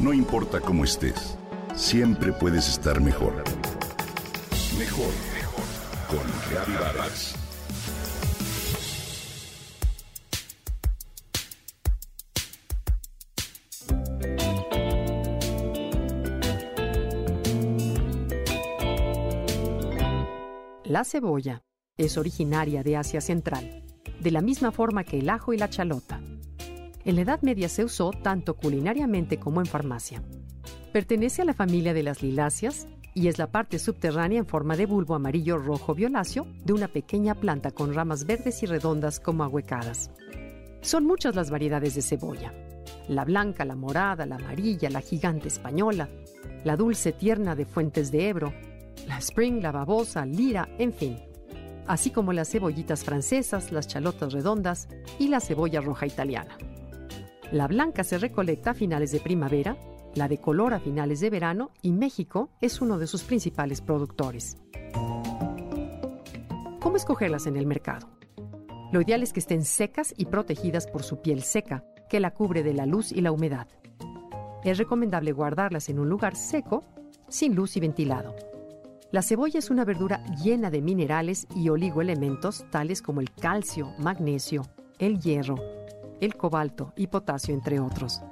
No importa cómo estés, siempre puedes estar mejor. Mejor, mejor. Con Reavivadas. La cebolla es originaria de Asia Central, de la misma forma que el ajo y la chalota. En la Edad Media se usó tanto culinariamente como en farmacia. Pertenece a la familia de las liláceas y es la parte subterránea en forma de bulbo amarillo rojo violáceo de una pequeña planta con ramas verdes y redondas como ahuecadas. Son muchas las variedades de cebolla. La blanca, la morada, la amarilla, la gigante española, la dulce tierna de Fuentes de Ebro, la spring, la babosa, lira, en fin. Así como las cebollitas francesas, las chalotas redondas y la cebolla roja italiana. La blanca se recolecta a finales de primavera, la de color a finales de verano y México es uno de sus principales productores. ¿Cómo escogerlas en el mercado? Lo ideal es que estén secas y protegidas por su piel seca, que la cubre de la luz y la humedad. Es recomendable guardarlas en un lugar seco, sin luz y ventilado. La cebolla es una verdura llena de minerales y oligoelementos tales como el calcio, magnesio, el hierro, el cobalto y potasio, entre otros.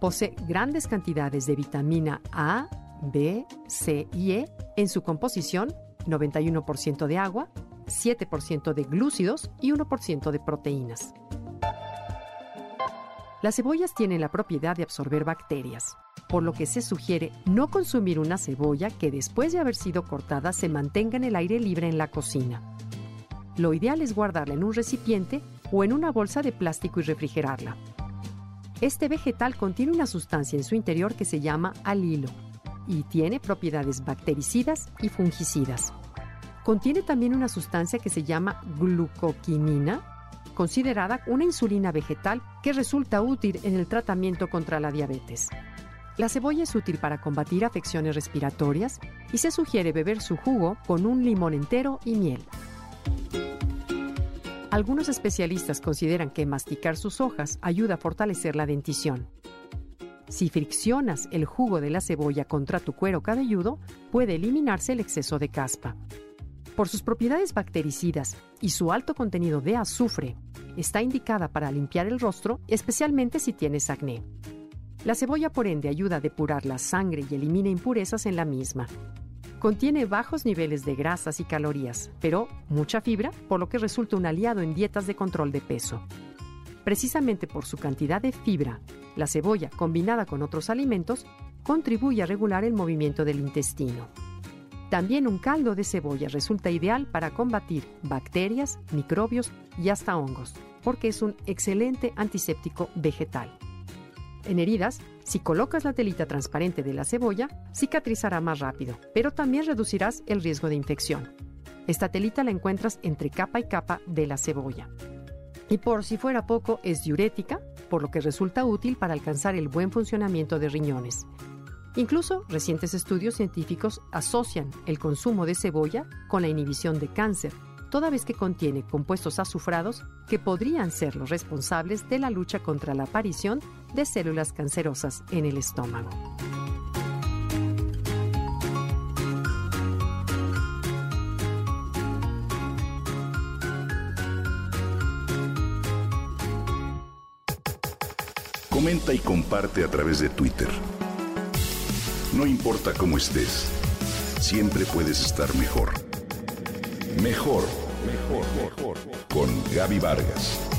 Posee grandes cantidades de vitamina A, B, C y E en su composición, 91% de agua, 7% de glúcidos y 1% de proteínas. Las cebollas tienen la propiedad de absorber bacterias, por lo que se sugiere no consumir una cebolla que después de haber sido cortada se mantenga en el aire libre en la cocina. Lo ideal es guardarla en un recipiente o en una bolsa de plástico y refrigerarla. Este vegetal contiene una sustancia en su interior que se llama alilo y tiene propiedades bactericidas y fungicidas. Contiene también una sustancia que se llama glucoquinina, considerada una insulina vegetal que resulta útil en el tratamiento contra la diabetes. La cebolla es útil para combatir afecciones respiratorias y se sugiere beber su jugo con un limón entero y miel. Algunos especialistas consideran que masticar sus hojas ayuda a fortalecer la dentición. Si friccionas el jugo de la cebolla contra tu cuero cabelludo, puede eliminarse el exceso de caspa. Por sus propiedades bactericidas y su alto contenido de azufre, está indicada para limpiar el rostro, especialmente si tienes acné. La cebolla, por ende, ayuda a depurar la sangre y elimina impurezas en la misma. Contiene bajos niveles de grasas y calorías, pero mucha fibra, por lo que resulta un aliado en dietas de control de peso. Precisamente por su cantidad de fibra, la cebolla, combinada con otros alimentos, contribuye a regular el movimiento del intestino. También un caldo de cebolla resulta ideal para combatir bacterias, microbios y hasta hongos, porque es un excelente antiséptico vegetal. En heridas, si colocas la telita transparente de la cebolla, cicatrizará más rápido, pero también reducirás el riesgo de infección. Esta telita la encuentras entre capa y capa de la cebolla. Y por si fuera poco, es diurética, por lo que resulta útil para alcanzar el buen funcionamiento de riñones. Incluso recientes estudios científicos asocian el consumo de cebolla con la inhibición de cáncer, toda vez que contiene compuestos azufrados que podrían ser los responsables de la lucha contra la aparición de células cancerosas en el estómago. Comenta y comparte a través de Twitter. No importa cómo estés, siempre puedes estar mejor. Mejor, mejor, mejor. Con Gaby Vargas.